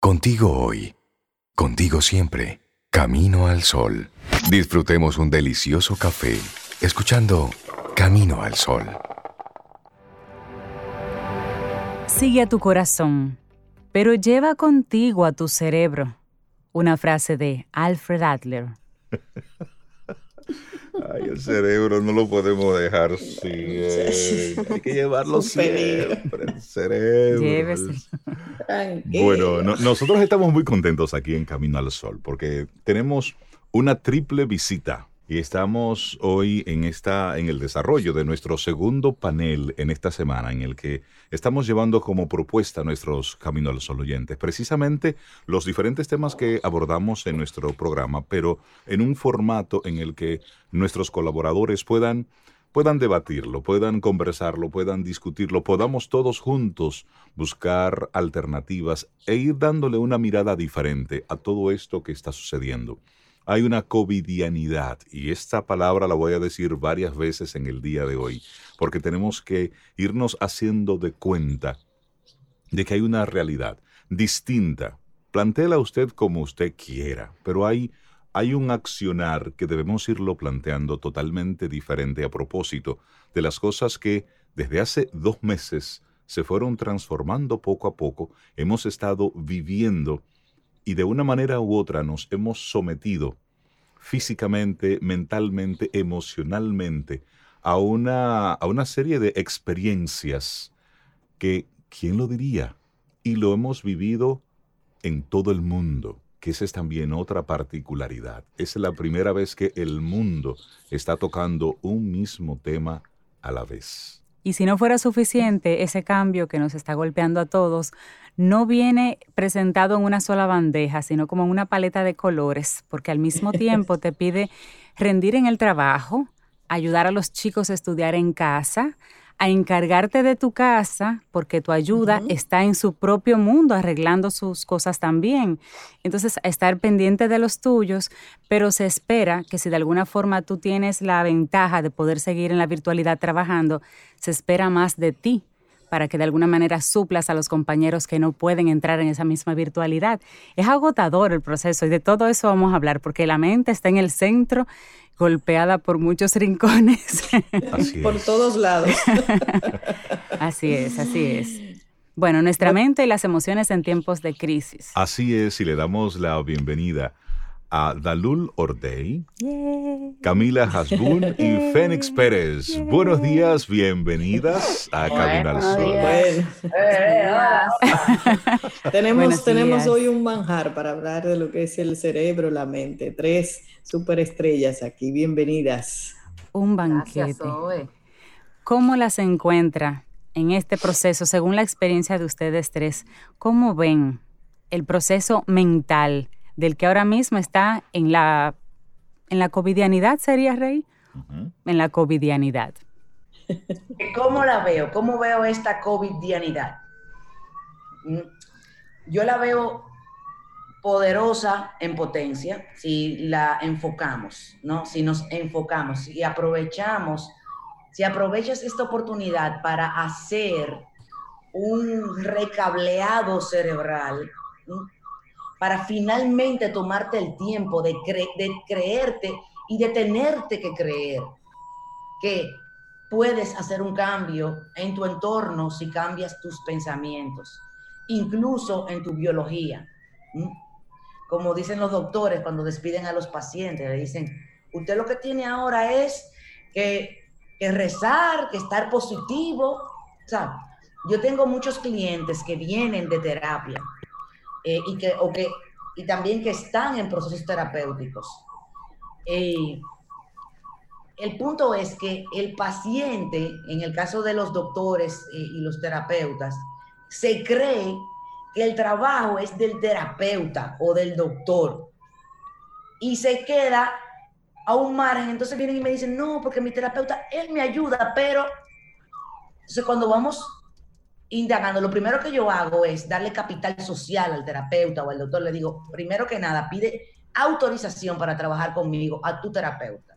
Contigo hoy. Contigo siempre. Camino al sol. Disfrutemos un delicioso café escuchando Camino al sol. Sigue a tu corazón, pero lleva contigo a tu cerebro. Una frase de Alfred Adler. Ay, el cerebro no lo podemos dejar así. Hay que llevarlo siempre, el cerebro. Llévese. Bueno, no- nosotros estamos muy contentos aquí en Camino al Sol porque tenemos una triple visita y estamos hoy en esta en el desarrollo de nuestro segundo panel en esta semana en el que estamos llevando como propuesta nuestros Camino al oyentes precisamente los diferentes temas que abordamos en nuestro programa, pero en un formato en el que nuestros colaboradores puedan puedan debatirlo, puedan conversarlo, puedan discutirlo, podamos todos juntos buscar alternativas e ir dándole una mirada diferente a todo esto que está sucediendo. Hay una covidianidad y esta palabra la voy a decir varias veces en el día de hoy, porque tenemos que irnos haciendo de cuenta de que hay una realidad distinta. Plantéela usted como usted quiera, pero hay, hay un accionar que debemos irlo planteando totalmente diferente a propósito de las cosas que desde hace dos meses se fueron transformando poco a poco, hemos estado viviendo y de una manera u otra nos hemos sometido físicamente, mentalmente, emocionalmente a una, a una serie de experiencias que, ¿quién lo diría? Y lo hemos vivido en todo el mundo, que esa es también otra particularidad. Es la primera vez que el mundo está tocando un mismo tema a la vez. Y si no fuera suficiente, ese cambio que nos está golpeando a todos no viene presentado en una sola bandeja, sino como en una paleta de colores, porque al mismo tiempo te pide rendir en el trabajo, ayudar a los chicos a estudiar en casa, a encargarte de tu casa, porque tu ayuda está en su propio mundo, arreglando sus cosas también. Entonces, estar pendiente de los tuyos, pero se espera que si de alguna forma tú tienes la ventaja de poder seguir en la virtualidad trabajando, se espera más de ti para que de alguna manera suplas a los compañeros que no pueden entrar en esa misma virtualidad. Es agotador el proceso y de todo eso vamos a hablar, porque la mente está en el centro, golpeada por muchos rincones. Así Por todos lados. así es, así es. Bueno, nuestra mente y las emociones en tiempos de crisis. Así es, y le damos la bienvenida a Dalul Ordey, Camila Hasbun y Fénix Pérez. Buenos días, bienvenidas a Camino al Sol. Tenemos, Buenos tenemos días. hoy un manjar para hablar de lo que es el cerebro, la mente. Tres superestrellas aquí, bienvenidas. Un banquete. ¿Cómo las encuentra en este proceso, según la experiencia de ustedes tres? ¿Cómo ven el proceso mental del que ahora mismo está en la, en la covidianidad, sería Rey? En la covidianidad. ¿Cómo la veo? ¿Cómo veo esta covidianidad? Mm, Yo la veo poderosa en potencia si la enfocamos, ¿no? Si nos enfocamos y aprovechamos, si aprovechas esta oportunidad para hacer un recableado cerebral, ¿no? Para finalmente tomarte el tiempo de, cre- de creerte y de tenerte que creer que puedes hacer un cambio en tu entorno si cambias tus pensamientos, incluso en tu biología. Como dicen los doctores cuando despiden a los pacientes, le dicen, usted lo que tiene ahora es que, que rezar, que estar positivo. O sea, yo tengo muchos clientes que vienen de terapia eh, y, que, o que, y también que están en procesos terapéuticos. El punto es que el paciente, en el caso de los doctores eh, y los terapeutas, se cree que el trabajo es del terapeuta o del doctor y se queda a un margen. Entonces vienen y me dicen, no, porque mi terapeuta, él me ayuda, pero... Entonces cuando vamos indagando, lo primero que yo hago es darle capital social al terapeuta o al doctor. Le digo, primero que nada, pide autorización para trabajar conmigo a tu terapeuta.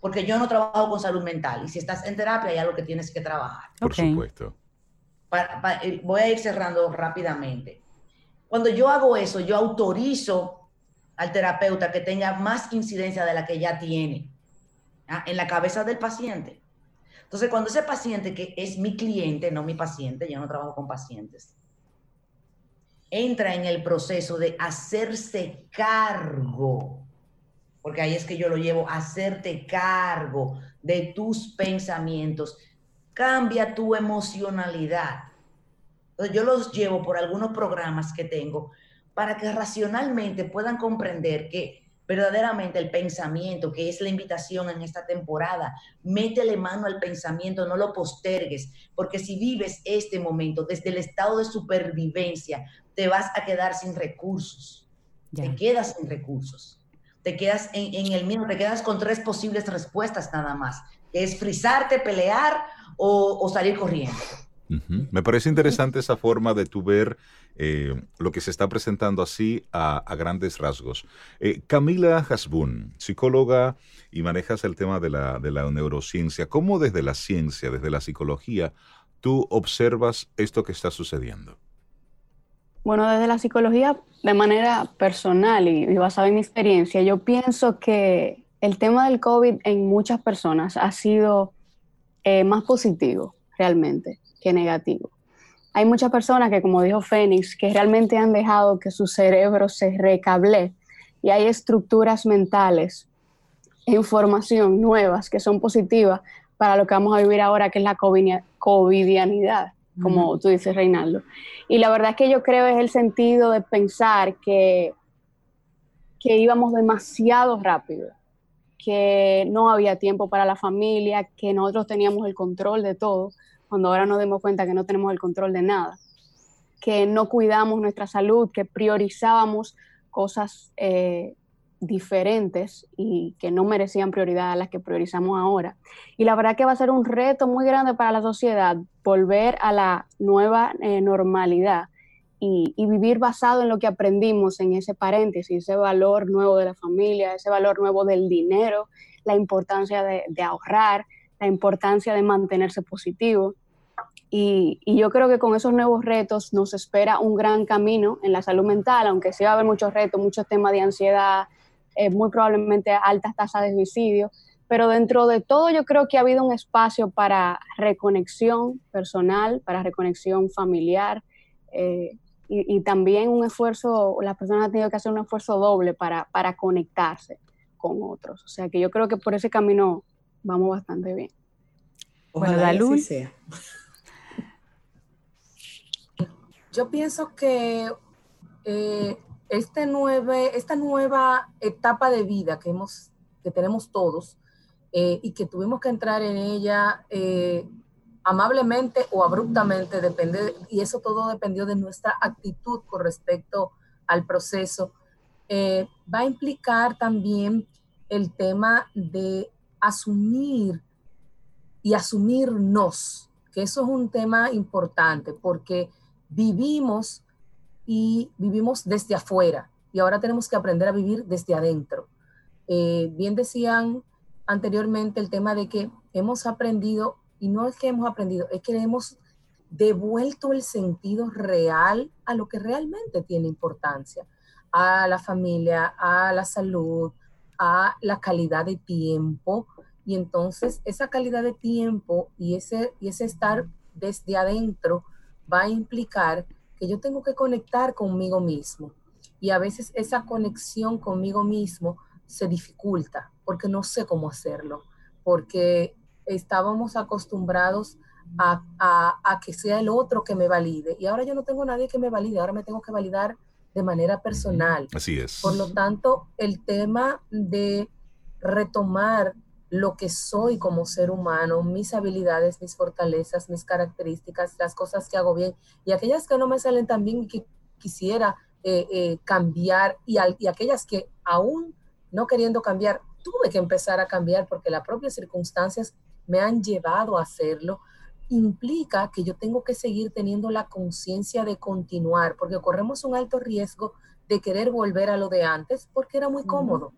Porque yo no trabajo con salud mental y si estás en terapia hay algo que tienes que trabajar. Por supuesto. Eh, voy a ir cerrando rápidamente. Cuando yo hago eso, yo autorizo al terapeuta que tenga más incidencia de la que ya tiene ¿ah? en la cabeza del paciente. Entonces, cuando ese paciente, que es mi cliente, no mi paciente, yo no trabajo con pacientes, entra en el proceso de hacerse cargo, porque ahí es que yo lo llevo, hacerte cargo de tus pensamientos, cambia tu emocionalidad. Entonces, yo los llevo por algunos programas que tengo para que racionalmente puedan comprender que verdaderamente el pensamiento, que es la invitación en esta temporada. Métele mano al pensamiento, no lo postergues, porque si vives este momento desde el estado de supervivencia, te vas a quedar sin recursos. Te quedas sin recursos. Te quedas en, el mismo, te quedas con tres posibles respuestas nada más, que es frizarte, pelear o salir corriendo. Me parece interesante esa forma de tu ver eh, lo que se está presentando así a, grandes rasgos. Eh, Camila Hasbun, psicóloga y manejas el tema de la, neurociencia. ¿Cómo desde la ciencia, desde la psicología, tú observas esto que está sucediendo? Bueno, desde la psicología, de manera personal y, basada en mi experiencia, yo pienso que el tema del COVID en muchas personas ha sido eh, más positivo realmente que negativo. Hay muchas personas que, como dijo Fénix, que realmente han dejado que su cerebro se recable y hay estructuras mentales e información nuevas que son positivas para lo que vamos a vivir ahora, que es la covidianidad, como tú dices, Reinaldo. Y la verdad es que yo creo es el sentido de pensar que, que íbamos demasiado rápido, que no había tiempo para la familia, que nosotros teníamos el control de todo cuando ahora nos demos cuenta que no tenemos el control de nada, que no cuidamos nuestra salud, que priorizábamos cosas eh, diferentes y que no merecían prioridad a las que priorizamos ahora. Y la verdad que va a ser un reto muy grande para la sociedad volver a la nueva eh, normalidad y, vivir basado en lo que aprendimos en ese paréntesis, ese valor nuevo de la familia, ese valor nuevo del dinero, la importancia de ahorrar, la importancia de mantenerse positivo. Y, yo creo que con esos nuevos retos nos espera un gran camino en la salud mental, aunque sí va a haber muchos retos, muchos temas de ansiedad, eh, muy probablemente altas tasas de suicidio, pero dentro de todo yo creo que ha habido un espacio para reconexión personal, para reconexión familiar eh, y, también un esfuerzo, las personas han tenido que hacer un esfuerzo doble para, para conectarse con otros. O sea que yo creo que por ese camino vamos bastante bien. Ojalá bueno, sea. Yo pienso que eh, este nueve, esta nueva etapa de vida que, hemos, que tenemos todos eh, y que tuvimos que entrar en ella eh, amablemente o abruptamente, depende, y eso todo dependió de nuestra actitud con respecto al proceso, va a implicar también el tema de asumir y asumirnos, que eso es un tema importante porque vivimos y vivimos desde afuera y ahora tenemos que aprender a vivir desde adentro. Eh, bien decían anteriormente el tema de que hemos aprendido, y no es que hemos aprendido, es que hemos devuelto el sentido real a lo que realmente tiene importancia, a la familia, a la salud, a la calidad de tiempo. Y entonces esa calidad de tiempo y ese, ese estar desde adentro va a implicar que yo tengo que conectar conmigo mismo. Y a veces esa conexión conmigo mismo se dificulta porque no sé cómo hacerlo, porque estábamos acostumbrados a, a, a, que sea el otro que me valide. Y ahora yo no tengo nadie que me valide, ahora me tengo que validar de manera personal. Así es. Por lo tanto, el tema de retomar lo que soy como ser humano, mis habilidades, mis fortalezas, mis características, las cosas que hago bien y aquellas que no me salen tan bien y que quisiera eh, eh, cambiar y, y aquellas que aún no queriendo cambiar, tuve que empezar a cambiar porque las propias circunstancias me han llevado a hacerlo implica que yo tengo que seguir teniendo la conciencia de continuar, porque corremos un alto riesgo de querer volver a lo de antes porque era muy cómodo.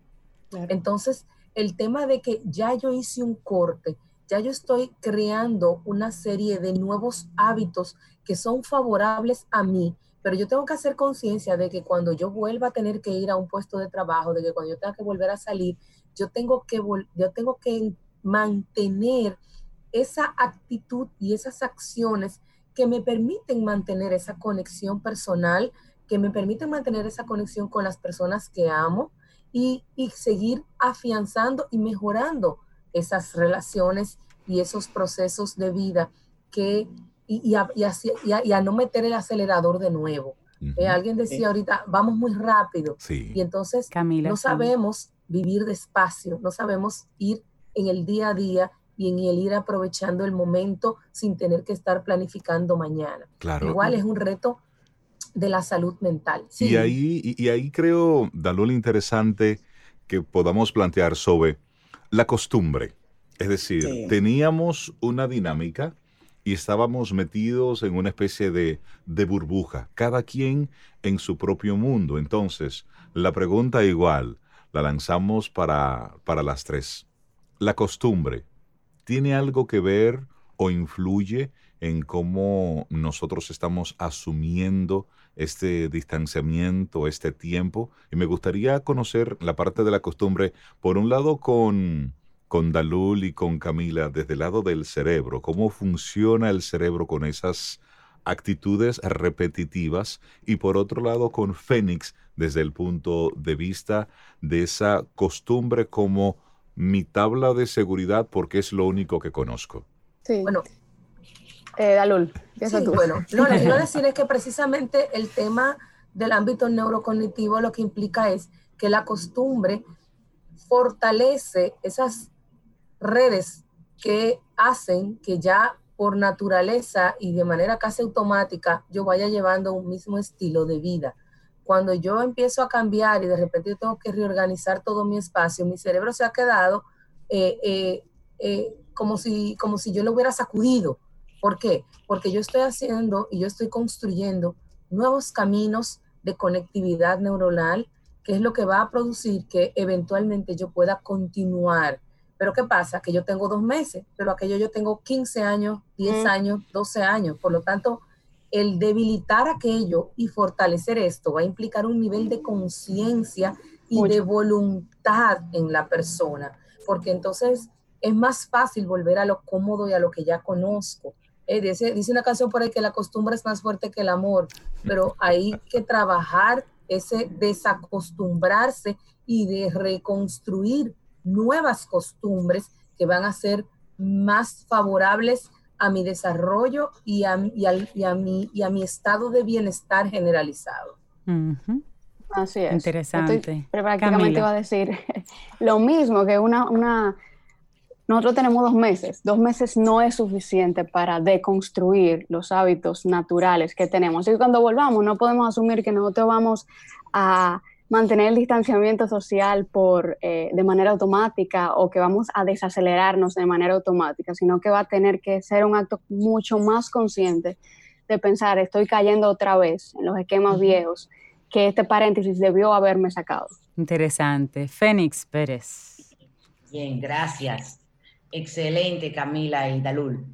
Entonces, el tema de que ya yo hice un corte, ya yo estoy creando una serie de nuevos hábitos que son favorables a mí, pero yo tengo que hacer conciencia de que cuando yo vuelva a tener que ir a un puesto de trabajo, de que cuando yo tenga que volver a salir, yo tengo que, yo tengo que mantener esa actitud y esas acciones que me permiten mantener esa conexión personal, que me permiten mantener esa conexión con las personas que amo y, seguir afianzando y mejorando esas relaciones y esos procesos de vida que, y, a, no meter el acelerador de nuevo. Eh, alguien decía ahorita, vamos muy rápido. Y entonces no sabemos vivir despacio, no sabemos ir en el día a día y en el ir aprovechando el momento sin tener que estar planificando mañana. Claro. Igual es un reto de la salud mental. Y, ahí, y, ahí creo, Dalul, interesante que podamos plantear sobre la costumbre. Es decir, teníamos una dinámica y estábamos metidos en una especie de, de, burbuja, cada quien en su propio mundo. Entonces, la pregunta igual, la lanzamos para, para las tres. La costumbre, ¿tiene algo que ver o influye en cómo nosotros estamos asumiendo este distanciamiento, este tiempo? Y me gustaría conocer la parte de la costumbre, por un lado con, con Dalul y con Camila, desde el lado del cerebro, cómo funciona el cerebro con esas actitudes repetitivas y por otro lado con Fénix desde el punto de vista de esa costumbre como mi tabla de seguridad porque es lo único que conozco. Sí. Bueno, eh, Dalul, sí, Bueno, lo que quiero decir es que precisamente el tema del ámbito neurocognitivo lo que implica es que la costumbre fortalece esas redes que hacen que ya por naturaleza y de manera casi automática yo vaya llevando un mismo estilo de vida cuando yo empiezo a cambiar y de repente yo tengo que reorganizar todo mi espacio, mi cerebro se ha quedado eh, eh, eh, como, si, como si yo lo hubiera sacudido. ¿Por qué? Porque yo estoy haciendo y yo estoy construyendo nuevos caminos de conectividad neuronal, que es lo que va a producir que eventualmente yo pueda continuar. Pero ¿qué pasa? Que yo tengo dos meses, pero aquello yo tengo 15 años, 10 años, 12 años. Por lo tanto, el debilitar aquello y fortalecer esto va a implicar un nivel de conciencia y de voluntad en la persona, porque entonces es más fácil volver a lo cómodo y a lo que ya conozco. Eh, dice, dice una canción por ahí que la costumbre es más fuerte que el amor, pero hay que trabajar ese desacostumbrarse y de reconstruir nuevas costumbres que van a ser más favorables a mi desarrollo y a, y, y a, mi, y a mi estado de bienestar generalizado. Así es. Interesante. prácticamente iba a decir lo mismo que una, una... Nosotros tenemos dos meses. Dos meses no es suficiente para deconstruir los hábitos naturales que tenemos. Y cuando volvamos, no podemos asumir que nosotros vamos a mantener el distanciamiento social por, eh, de manera automática o que vamos a desacelerarnos de manera automática, sino que va a tener que ser un acto mucho más consciente de pensar, estoy cayendo otra vez en los esquemas viejos que este paréntesis debió haberme sacado. Interesante. Fénix Pérez. Bien, gracias. Excelente, Camila y Dalul.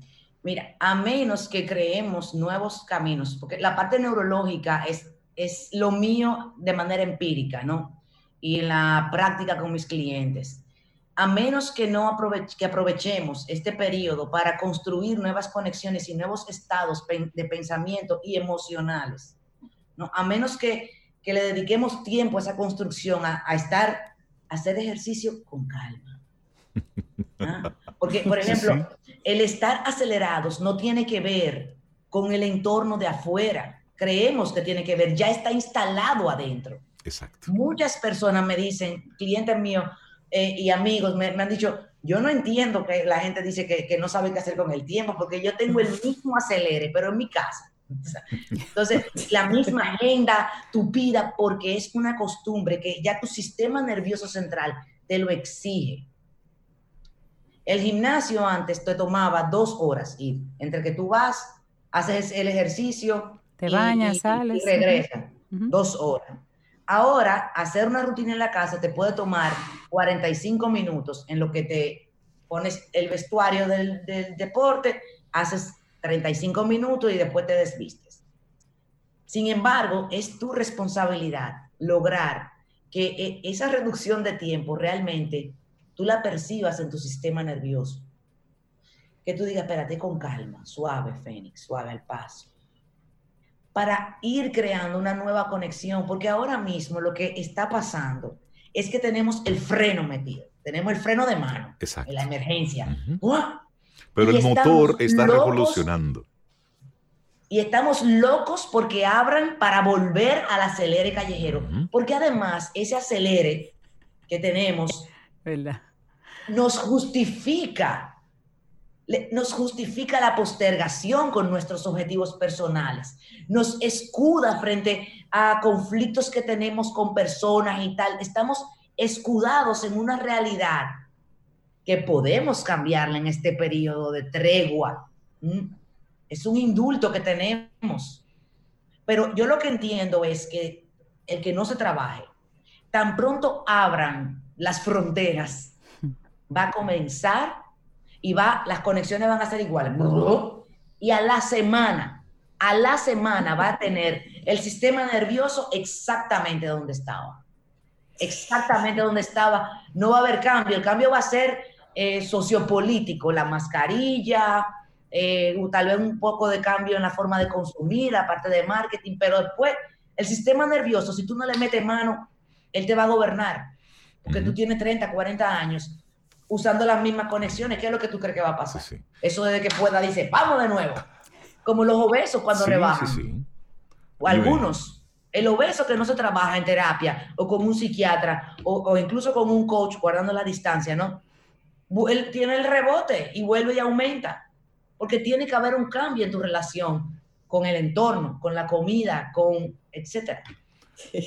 Mira, a menos que creemos nuevos caminos, porque la parte neurológica es es lo mío de manera empírica, ¿no? Y en la práctica con mis clientes. A menos que no que aprovechemos este periodo para construir nuevas conexiones y nuevos estados de pensamiento y emocionales, ¿no? A menos que, que le dediquemos tiempo a esa construcción, a, estar, a hacer ejercicio con calma. ¿ah? Porque, por ejemplo, el estar acelerados no tiene que ver con el entorno de afuera creemos que tiene que ver, ya está instalado adentro. Exacto. Muchas personas me dicen, clientes míos eh, y amigos me, han dicho, yo no entiendo que la gente dice que, que, no sabe qué hacer con el tiempo, porque yo tengo el mismo acelere, pero en mi casa. Entonces, la misma agenda tupida, porque es una costumbre que ya tu sistema nervioso central te lo exige. El gimnasio antes te tomaba dos horas ir, entre que tú vas, haces el ejercicio, te bañas, sales. Y regresa, dos horas. Ahora, hacer una rutina en la casa te puede tomar 45 minutos en lo que te pones el vestuario del, del deporte, haces 35 minutos y después te desvistes. Sin embargo, es tu responsabilidad lograr que eh, esa reducción de tiempo realmente tú la percibas en tu sistema nervioso. Que tú digas, espérate con calma, suave, Fénix, suave al paso. Para ir creando una nueva conexión, porque ahora mismo lo que está pasando es que tenemos el freno metido, tenemos el freno de mano en la emergencia. Pero el motor está revolucionando. Y estamos locos porque abran para volver al acelere callejero. Porque además ese acelere que tenemos nos justifica, nos justifica la postergación con nuestros objetivos personales. Nos escuda frente a conflictos que tenemos con personas y tal. Estamos escudados en una realidad que podemos cambiarla en este periodo de tregua. Es un indulto que tenemos. Pero yo lo que entiendo es que el que no se trabaje, tan pronto abran las fronteras, va a comenzar y va, las conexiones van a ser iguales. Y a la semana, a la semana va a tener el sistema nervioso exactamente donde estaba. Exactamente donde estaba. No va a haber cambio. El cambio va a ser eh, sociopolítico, la mascarilla, eh, tal vez un poco de cambio en la forma de consumir, la parte de marketing, pero después el sistema nervioso, si tú no le metes mano, él te va a gobernar, porque tú tienes 30, 40 años usando las mismas conexiones, ¿qué es lo que tú crees que va a pasar? Eso desde que pueda dice, vamos de nuevo, como los obesos cuando rebajan, o algunos. El obeso que no se trabaja en terapia o con un psiquiatra o, o incluso con un coach guardando la distancia, ¿no? Él tiene el rebote y vuelve y aumenta porque tiene que haber un cambio en tu relación con el entorno, con la comida, con etcétera.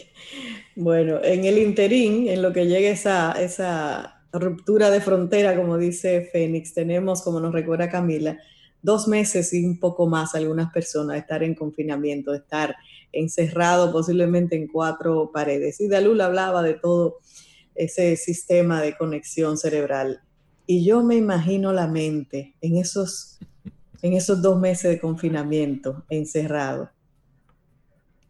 Bueno, en el interín, en lo que llega esa, esa ruptura de frontera, como dice Fénix, tenemos, como nos recuerda Camila, dos meses y un poco más algunas personas de estar en confinamiento, de estar encerrado posiblemente en cuatro paredes. Y Dalula hablaba de todo ese sistema de conexión cerebral. Y yo me imagino la mente en esos en esos dos meses de confinamiento encerrado.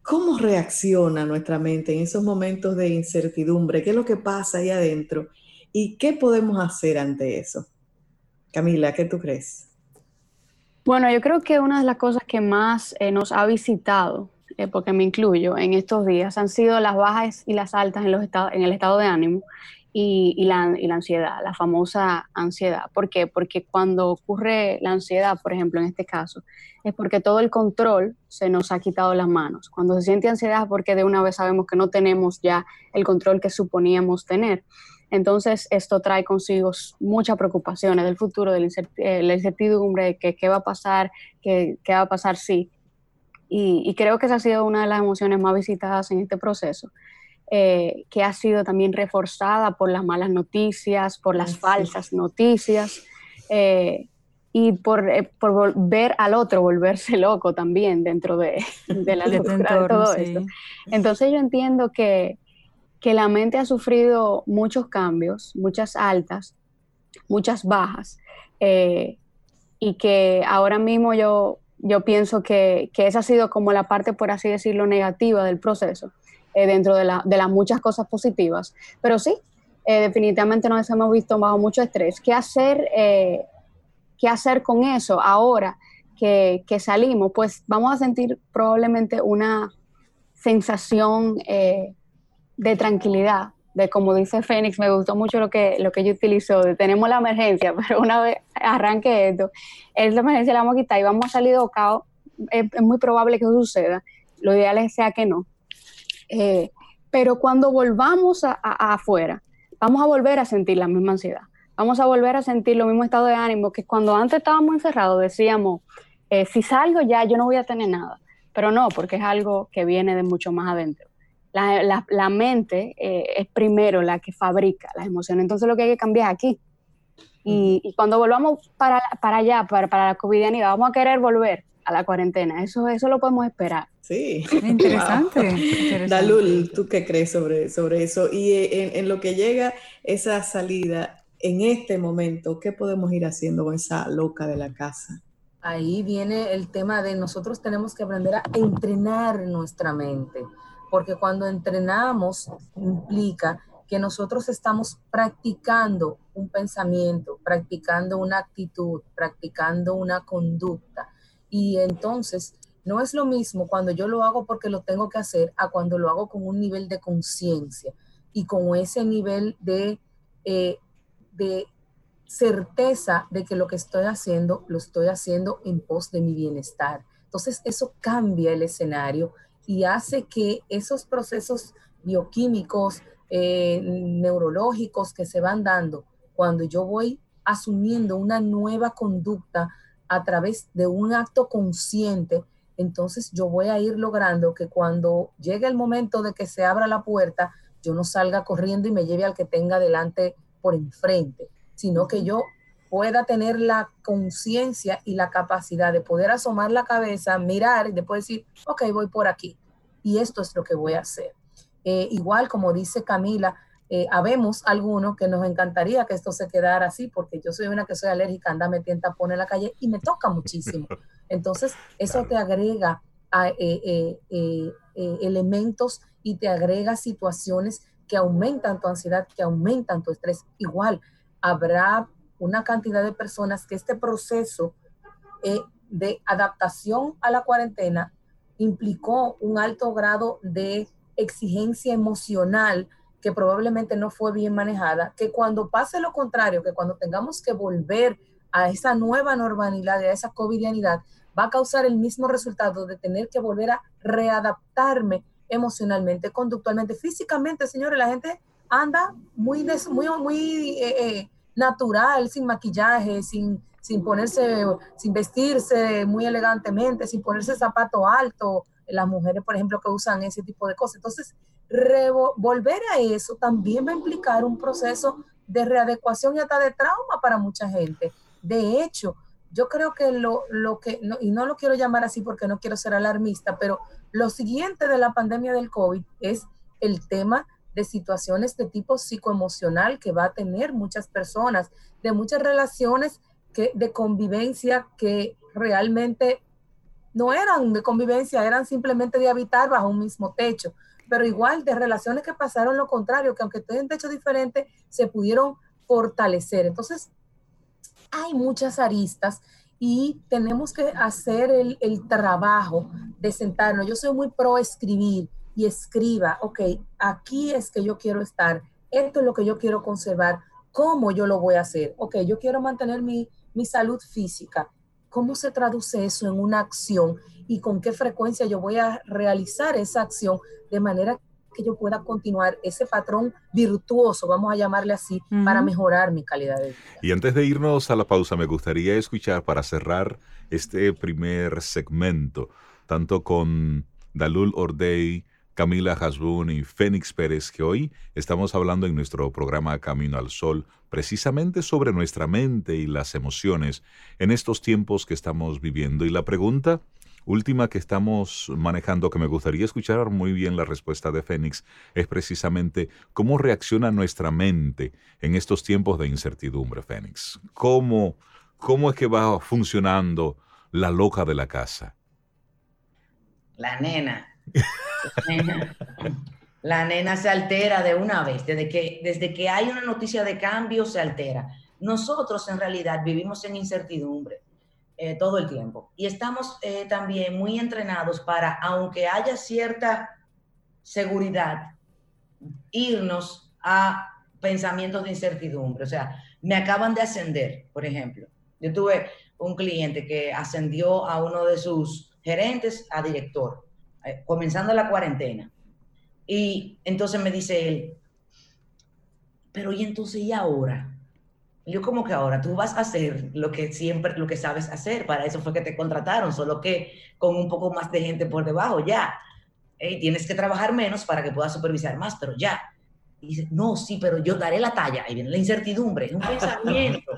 ¿Cómo reacciona nuestra mente en esos momentos de incertidumbre? ¿Qué es lo que pasa ahí adentro? ¿Y qué podemos hacer ante eso? Camila, ¿qué tú crees? Bueno, yo creo que una de las cosas que más eh, nos ha visitado, eh, porque me incluyo, en estos días han sido las bajas y las altas en, los en el estado de ánimo y, la, y, la, ansiedad, la famosa ansiedad. ¿Por qué? Porque cuando ocurre la ansiedad, por ejemplo, en este caso, es porque todo el control se nos ha quitado las manos. Cuando se siente ansiedad es porque de una vez sabemos que no tenemos ya el control que suponíamos tener. Entonces, esto trae consigo muchas preocupaciones del futuro, de la, eh, incertidumbre de que, qué va a pasar, qué, qué va a pasar si. Y, y creo que esa ha sido una de las emociones más visitadas en este proceso. Eh, que ha sido también reforzada por las malas noticias, por las falsas noticias eh, y por, eh, por, ver al otro volverse loco también dentro de, de la locura de todo esto. Entonces yo entiendo que, que la mente ha sufrido muchos cambios, muchas altas, muchas bajas, y que ahora mismo yo, yo pienso que, que, esa ha sido como la parte, por así decirlo, negativa del proceso. Eh, dentro de, las muchas cosas positivas. Pero sí, eh, definitivamente nos hemos visto bajo mucho estrés. ¿Qué hacer, eh, qué hacer con eso ahora que, salimos? Pues vamos a sentir probablemente una sensación de tranquilidad, de como dice Fénix, me gustó mucho lo que, lo que ella utilizó, de tenemos la emergencia, pero una vez arranque esto, es la emergencia la vamos a quitar y vamos a salir de caos, es, es, muy probable que suceda, lo ideal es sea que no, eh, pero cuando volvamos a, afuera, vamos a volver a sentir la misma ansiedad. Vamos a volver a sentir lo mismo estado de ánimo que cuando antes estábamos encerrados decíamos, eh, si salgo ya yo no voy a tener nada. Pero no, porque es algo que viene de mucho más adentro. La, mente eh, es primero la que fabrica las emociones. Entonces lo que hay que cambiar es aquí. Y, cuando volvamos para, para allá, para, para la covidianidad, vamos a querer volver a la cuarentena. Eso, eso lo podemos esperar. Sí. Interesante. Dalul, ¿tú qué crees sobre, sobre eso? Y eh, en, lo que llega esa salida, en este momento, ¿qué podemos ir haciendo con esa loca de la casa? ahí viene el tema de nosotros tenemos que aprender a entrenar nuestra mente, porque cuando entrenamos implica que nosotros estamos practicando un pensamiento, practicando una actitud, practicando una conducta. Y entonces no es lo mismo cuando yo lo hago porque lo tengo que hacer a cuando lo hago con un nivel de conciencia y con ese nivel de, eh, de certeza de que lo que estoy haciendo lo estoy haciendo en pos de mi bienestar. Entonces eso cambia el escenario y hace que esos procesos bioquímicos, eh, neurológicos que se van dando cuando yo voy asumiendo una nueva conducta a través de un acto consciente, entonces yo voy a ir logrando que cuando llegue el momento de que se abra la puerta, yo no salga corriendo y me lleve al que tenga delante por enfrente, sino que yo pueda tener la conciencia y la capacidad de poder asomar la cabeza, mirar y después decir, ok, voy por aquí. Y esto es lo que voy a hacer. Eh, igual, como dice Camila, eh, habemos algunos que nos encantaría que esto se quedara así, porque yo soy una que soy alérgica, anda me tienta pone en la calle y me toca muchísimo. Entonces, eso te agrega a, eh, elementos y te agrega situaciones que aumentan tu ansiedad, que aumentan tu estrés. Igual, habrá una cantidad de personas que este proceso de adaptación a la cuarentena implicó un alto grado de exigencia emocional que probablemente no fue bien manejada, que cuando pase lo contrario, que cuando tengamos que volver a esa nueva normalidad, a esa covidianidad, va a causar el mismo resultado de tener que volver a readaptarme emocionalmente, conductualmente, físicamente, señores, la gente anda muy, muy, muy eh, eh, natural, sin maquillaje, sin, sin ponerse, sin vestirse muy elegantemente, sin ponerse zapato alto, las mujeres, por ejemplo, que usan ese tipo de cosas. Entonces, volver a eso también va a implicar un proceso de readecuación y hasta de trauma para mucha gente. De hecho, yo creo que lo, lo que, y no lo quiero llamar así porque no quiero ser alarmista, pero lo siguiente de la pandemia del COVID es el tema de situaciones de tipo psicoemocional que va a tener muchas personas, de muchas relaciones que, de convivencia que realmente no eran de convivencia, eran simplemente de habitar bajo un mismo techo, pero igual de relaciones que pasaron lo contrario, que aunque estén en techo diferente, se pudieron fortalecer. Entonces, hay muchas aristas y tenemos que hacer el, el trabajo de sentarnos. Yo soy muy pro escribir y escriba, ok, aquí es que yo quiero estar, esto es lo que yo quiero conservar, ¿cómo yo lo voy a hacer? Ok, yo quiero mantener mi, mi salud física, ¿Cómo se traduce eso en una acción y con qué frecuencia yo voy a realizar esa acción de manera que yo pueda continuar ese patrón virtuoso, vamos a llamarle así, para mejorar mi calidad de vida. Y antes de irnos a la pausa, me gustaría escuchar para cerrar este primer segmento, tanto con Dalul Ordey, Camila Hasbun y Fénix Pérez, que hoy estamos hablando en nuestro programa Camino al Sol precisamente sobre nuestra mente y las emociones en estos tiempos que estamos viviendo. Y la pregunta última que estamos manejando, que me gustaría escuchar muy bien la respuesta de Fénix, es precisamente cómo reacciona nuestra mente en estos tiempos de incertidumbre, Fénix. ¿Cómo, cómo es que va funcionando la loca de la casa? La nena la nena se altera de una vez, desde que, desde que hay una noticia de cambio se altera. Nosotros en realidad vivimos en incertidumbre eh, todo el tiempo y estamos eh, también muy entrenados para, aunque haya cierta seguridad, irnos a pensamientos de incertidumbre. O sea, me acaban de ascender, por ejemplo. Yo tuve un cliente que ascendió a uno de sus gerentes a director eh, comenzando la cuarentena. Y entonces me dice él, pero y entonces y ahora? Yo como que ahora tú vas a hacer lo que siempre, lo que sabes hacer, para eso fue que te contrataron, solo que con un poco más de gente por debajo, ya. y tienes que trabajar menos para que puedas supervisar más, pero ya. Y dice, no, sí, pero yo daré la talla. Ahí viene la incertidumbre, es un pensamiento.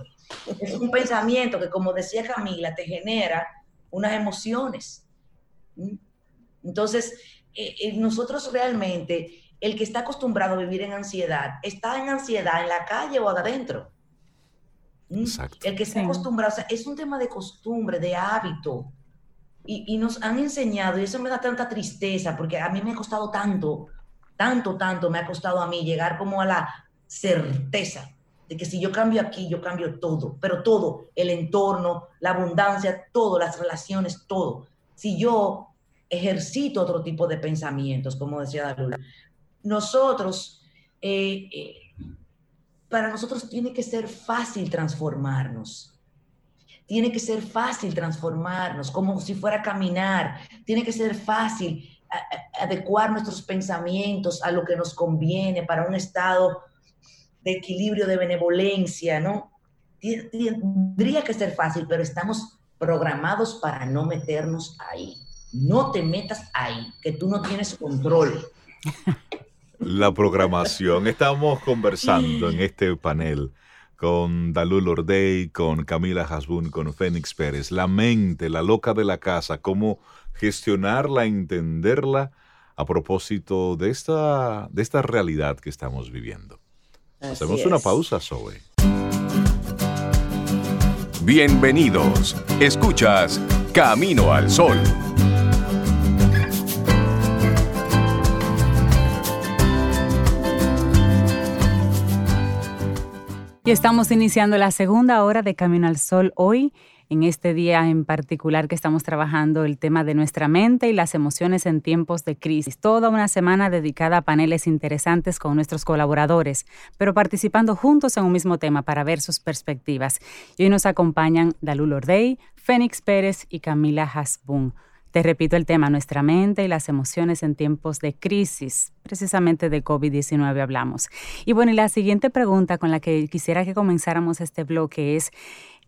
es un pensamiento que, como decía Camila, te genera unas emociones. ¿Mm? Entonces, eh, eh, nosotros realmente, el que está acostumbrado a vivir en ansiedad, ¿está en ansiedad en la calle o adentro? El que se acostumbrado, o sea, es un tema de costumbre, de hábito. Y, y, nos han enseñado, y eso me da tanta tristeza, porque a mí me ha costado tanto, tanto, tanto, me ha costado a mí llegar como a la certeza de que si yo cambio aquí, yo cambio todo, pero todo, el entorno, la abundancia, todo, las relaciones, todo. Si yo ejercito otro tipo de pensamientos, como decía Dalula, nosotros, eh, eh, para nosotros tiene que ser fácil transformarnos. Tiene que ser fácil transformarnos, como si fuera caminar. Tiene que ser fácil adecuar nuestros pensamientos a lo que nos conviene para un estado de equilibrio, de benevolencia, ¿no? Tendría que ser fácil, pero estamos programados para no meternos ahí. No te metas ahí, que tú no tienes control. La programación. Estamos conversando en este panel con Dalul Ordey, con Camila Hasbun, con Fénix Pérez. La mente, la loca de la casa, cómo gestionarla, entenderla a propósito de esta, de esta realidad que estamos viviendo. Hacemos una pausa, Zoe. Bienvenidos. Escuchas Camino al Sol. Estamos iniciando la segunda hora de Camino al Sol hoy en este día en particular que estamos trabajando el tema de nuestra mente y las emociones en tiempos de crisis. Toda una semana dedicada a paneles interesantes con nuestros colaboradores, pero participando juntos en un mismo tema para ver sus perspectivas. Y hoy nos acompañan Dalul Ordey, Fénix Pérez y Camila Hasbun. Te repito el tema, nuestra mente y las emociones en tiempos de crisis. Precisamente de COVID-19 hablamos. Y bueno, y la siguiente pregunta con la que quisiera que comenzáramos este bloque es,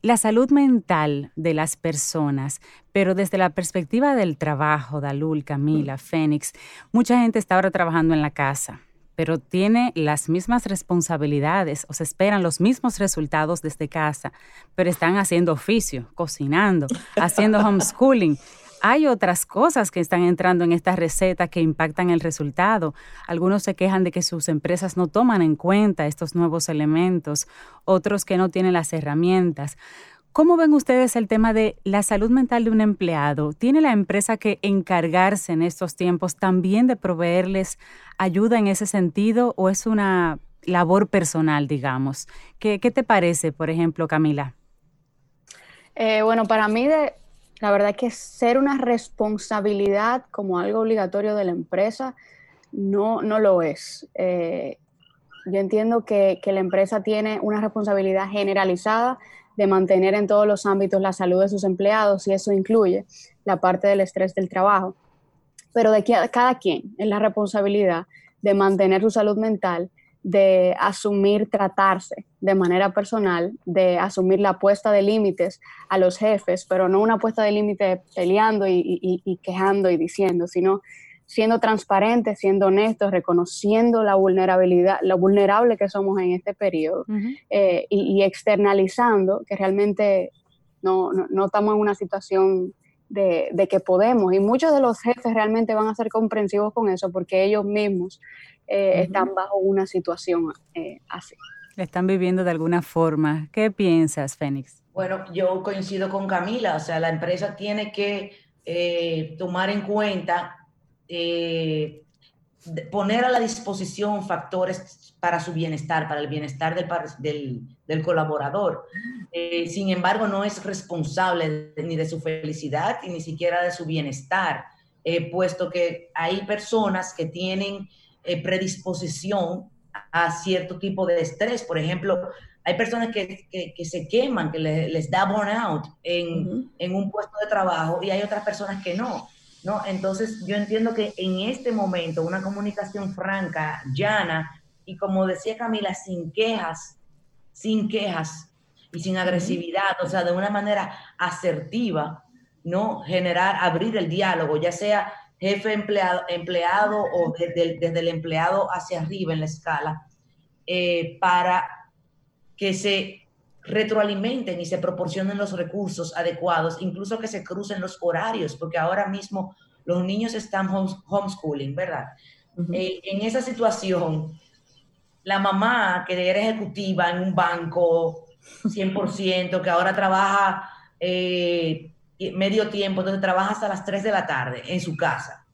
la salud mental de las personas, pero desde la perspectiva del trabajo, Dalul, Camila, Fénix, mucha gente está ahora trabajando en la casa, pero tiene las mismas responsabilidades o se esperan los mismos resultados desde casa, pero están haciendo oficio, cocinando, haciendo homeschooling hay otras cosas que están entrando en esta receta que impactan el resultado. Algunos se quejan de que sus empresas no toman en cuenta estos nuevos elementos, otros que no tienen las herramientas. ¿Cómo ven ustedes el tema de la salud mental de un empleado? ¿Tiene la empresa que encargarse en estos tiempos también de proveerles ayuda en ese sentido o es una labor personal, digamos? ¿Qué, te parece, por ejemplo, Camila? Eh, bueno, para mí de, la verdad que ser una responsabilidad como algo obligatorio de la empresa no, no lo es. Eh, yo entiendo que, la empresa tiene una responsabilidad generalizada de mantener en todos los ámbitos la salud de sus empleados y eso incluye la parte del estrés del trabajo. Pero de cada quien es la responsabilidad de mantener su salud mental de asumir tratarse de manera personal, de asumir la puesta de límites a los jefes, pero no una puesta de límites peleando y, quejando y diciendo, sino siendo transparentes, siendo honestos, reconociendo la vulnerabilidad, lo vulnerable que somos en este periodo eh, y, externalizando que realmente no, estamos en una situación de, de, que podemos. Y muchos de los jefes realmente van a ser comprensivos con eso porque ellos mismos eh, están bajo una situación eh, así. Están viviendo de alguna forma. ¿Qué piensas, Fénix? Bueno, yo coincido con Camila, o sea, la empresa tiene que eh, tomar en cuenta, poner a la disposición factores para su bienestar, para el bienestar del, del, colaborador. sin embargo, no es responsable ni de su felicidad y ni siquiera de su bienestar, puesto que hay personas que tienen eh, predisposición a cierto tipo de estrés. Por ejemplo, hay personas que, que, se queman, que les, da burnout en, en, un puesto de trabajo y hay otras personas que no. ¿no? Entonces, yo entiendo que en este momento una comunicación franca, llana y como decía Camila, sin quejas, sin quejas y sin agresividad, o sea, de una manera asertiva, ¿no? Generar, abrir el diálogo, ya sea jefe empleado, empleado o desde el, empleado hacia arriba en la escala, eh, para que se retroalimenten y se proporcionen los recursos adecuados, incluso que se crucen los horarios, porque ahora mismo los niños están homeschooling, ¿verdad? Eh, en esa situación, la mamá que era ejecutiva en un banco 100%, que ahora trabaja eh, medio tiempo, entonces trabaja hasta las 3 de la tarde en su casa.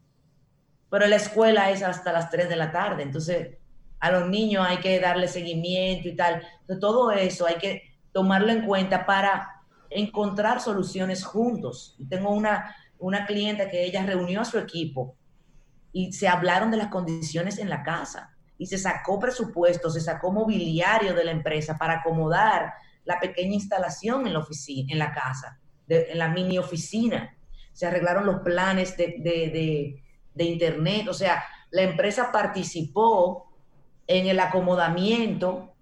Pero la escuela es hasta las 3 de la tarde, entonces a los niños hay que darle seguimiento y tal. Entonces, todo eso hay que tomarlo en cuenta para encontrar soluciones juntos. Tengo una, una clienta que ella reunió a su equipo y se hablaron de las condiciones en la casa y se sacó presupuesto, se sacó mobiliario de la empresa para acomodar la pequeña instalación en la oficina, en la casa, en la mini oficina. Se arreglaron los planes de, internet, o sea, la empresa participó en el acomodamiento,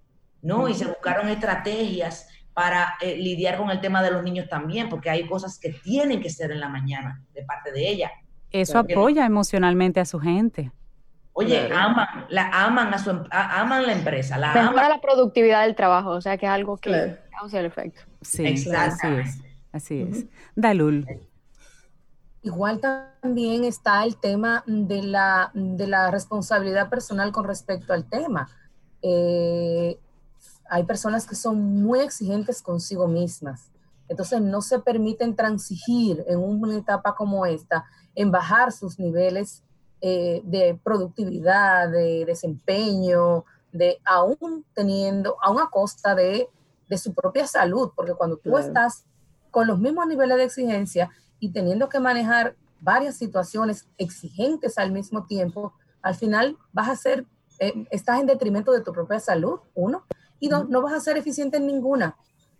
¿no? Y se buscaron estrategias para eh, lidiar con el tema de los niños también, porque hay cosas que tienen que ser en la mañana de parte de ella. Eso apoya emocionalmente a su gente. Oye, aman, la aman a su em, aman la empresa, la Mejora la productividad del trabajo, o sea que es algo que causa el efecto. Sí, así es. Así es. Dalul. Igual también está el tema de la, de la responsabilidad personal con respecto al tema. Eh, hay personas que son muy exigentes consigo mismas. Entonces no se permiten transigir en una etapa como esta, en bajar sus niveles eh, de productividad, de desempeño, de aún teniendo, aún a costa de, de su propia salud, porque cuando tú estás con los mismos niveles de exigencia y teniendo que manejar varias situaciones exigentes al mismo tiempo, al final vas a ser, eh, estás en detrimento de tu propia salud, uno, y dos, no vas a ser eficiente en ninguna,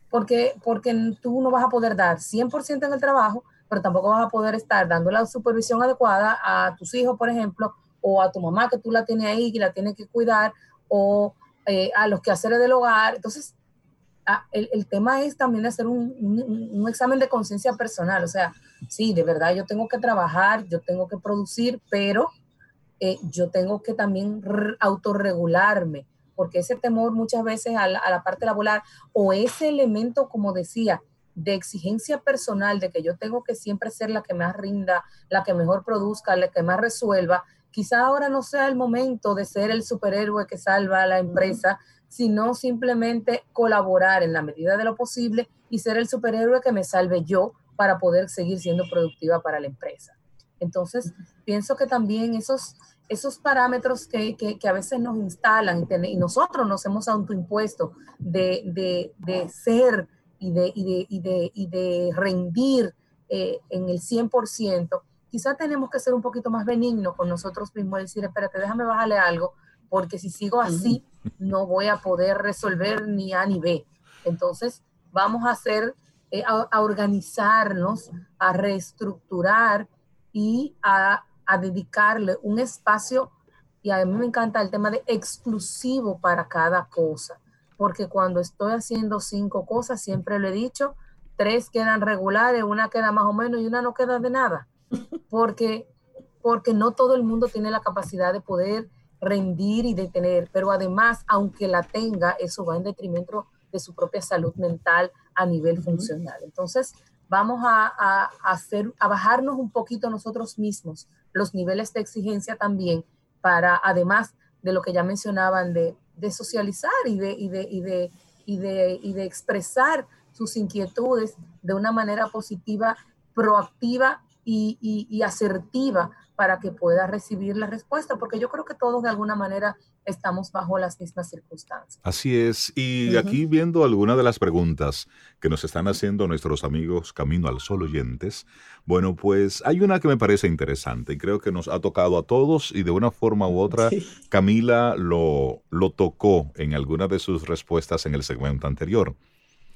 porque, porque tú no vas a poder dar 100% en el trabajo, pero tampoco vas a poder estar dando la supervisión adecuada a tus hijos, por ejemplo, o a tu mamá que tú la tienes ahí, que la tienes que cuidar, o eh, a los quehaceres del hogar. Entonces, el, tema es también hacer un, examen de conciencia personal. O sea, sí, de verdad yo tengo que trabajar, yo tengo que producir, pero eh, yo tengo que también autorregularme, porque ese temor muchas veces a la, a la parte laboral o ese elemento, como decía, de exigencia personal, de que yo tengo que siempre ser la que más rinda, la que mejor produzca, la que más resuelva, quizá ahora no sea el momento de ser el superhéroe que salva a la empresa, sino simplemente colaborar en la medida de lo posible y ser el superhéroe que me salve yo para poder seguir siendo productiva para la empresa. Entonces, pienso que también esos, esos parámetros que, a veces nos instalan y, nosotros nos hemos autoimpuesto de, de, de ser y de, y de, y de, y de rendir eh, en el 100%, quizá tenemos que ser un poquito más benignos con nosotros mismos, decir, espérate, déjame bajarle algo, porque si sigo así, no voy a poder resolver ni A ni B. Entonces, vamos a hacer, eh, a, organizarnos, a reestructurar y a, a dedicarle un espacio, y a mí me encanta el tema de exclusivo para cada cosa porque cuando estoy haciendo cinco cosas, siempre lo he dicho, tres quedan regulares, una queda más o menos y una no queda de nada, porque, porque no todo el mundo tiene la capacidad de poder rendir y detener, pero además, aunque la tenga, eso va en detrimento de su propia salud mental a nivel funcional. Entonces, vamos a, a, hacer, a bajarnos un poquito nosotros mismos los niveles de exigencia también para, además de lo que ya mencionaban de de socializar y de, y de, y de, y de, y de expresar sus inquietudes de una manera positiva, proactiva y, y, asertiva para que pueda recibir la respuesta, porque yo creo que todos de alguna manera estamos bajo las mismas circunstancias. Así es. Y aquí viendo algunas de las preguntas que nos están haciendo nuestros amigos Camino al Sol oyentes, bueno, pues hay una que me parece interesante y creo que nos ha tocado a todos y de una forma u otra Camila lo, lo tocó en alguna de sus respuestas en el segmento anterior.